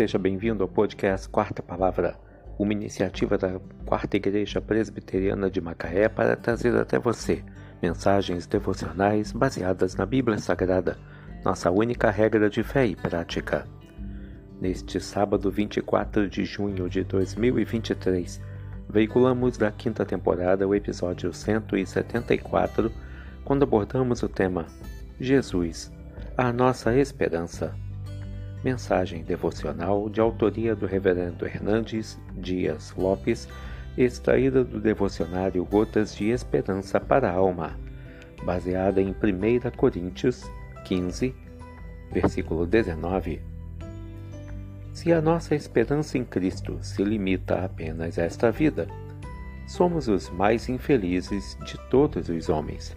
seja bem-vindo ao podcast Quarta Palavra, uma iniciativa da Quarta Igreja Presbiteriana de Macaé para trazer até você mensagens devocionais baseadas na Bíblia Sagrada, nossa única regra de fé e prática. Neste sábado 24 de junho de 2023, veiculamos da quinta temporada o episódio 174, quando abordamos o tema Jesus, a nossa esperança. Mensagem devocional de autoria do Reverendo Hernandes Dias Lopes, extraída do devocionário Gotas de Esperança para a Alma, baseada em 1 Coríntios 15, versículo 19. Se a nossa esperança em Cristo se limita apenas a esta vida, somos os mais infelizes de todos os homens.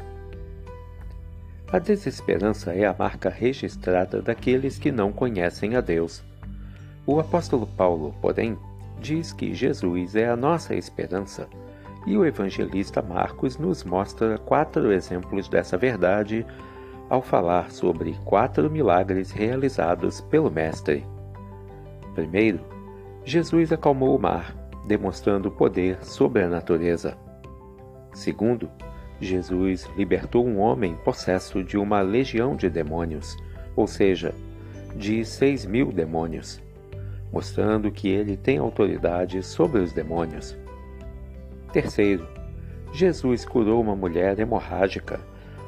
A desesperança é a marca registrada daqueles que não conhecem a Deus. O apóstolo Paulo, porém, diz que Jesus é a nossa esperança, e o evangelista Marcos nos mostra quatro exemplos dessa verdade ao falar sobre quatro milagres realizados pelo Mestre. Primeiro, Jesus acalmou o mar, demonstrando poder sobre a natureza. Segundo, Jesus libertou um homem possesso de uma legião de demônios, ou seja, de seis mil demônios, mostrando que ele tem autoridade sobre os demônios. Terceiro, Jesus curou uma mulher hemorrágica,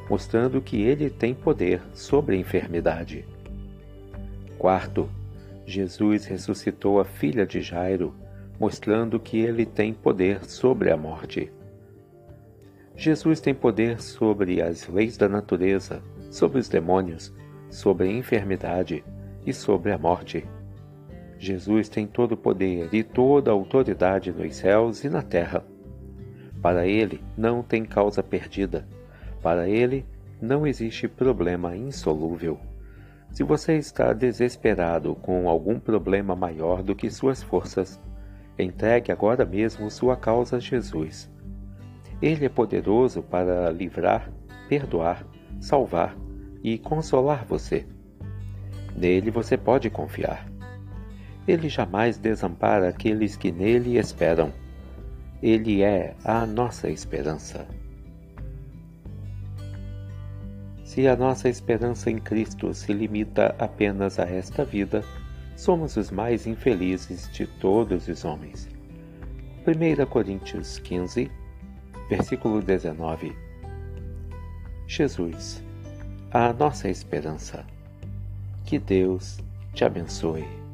mostrando que ele tem poder sobre a enfermidade. Quarto, Jesus ressuscitou a filha de Jairo, mostrando que ele tem poder sobre a morte. Jesus tem poder sobre as leis da natureza, sobre os demônios, sobre a enfermidade e sobre a morte. Jesus tem todo o poder e toda a autoridade nos céus e na terra. Para ele não tem causa perdida. Para ele não existe problema insolúvel. Se você está desesperado com algum problema maior do que suas forças, entregue agora mesmo sua causa a Jesus ele é poderoso para livrar, perdoar, salvar e consolar você. Nele você pode confiar. Ele jamais desampara aqueles que nele esperam. Ele é a nossa esperança. Se a nossa esperança em Cristo se limita apenas a esta vida, somos os mais infelizes de todos os homens. 1 Coríntios 15, Versículo 19 Jesus, a nossa esperança. Que Deus te abençoe.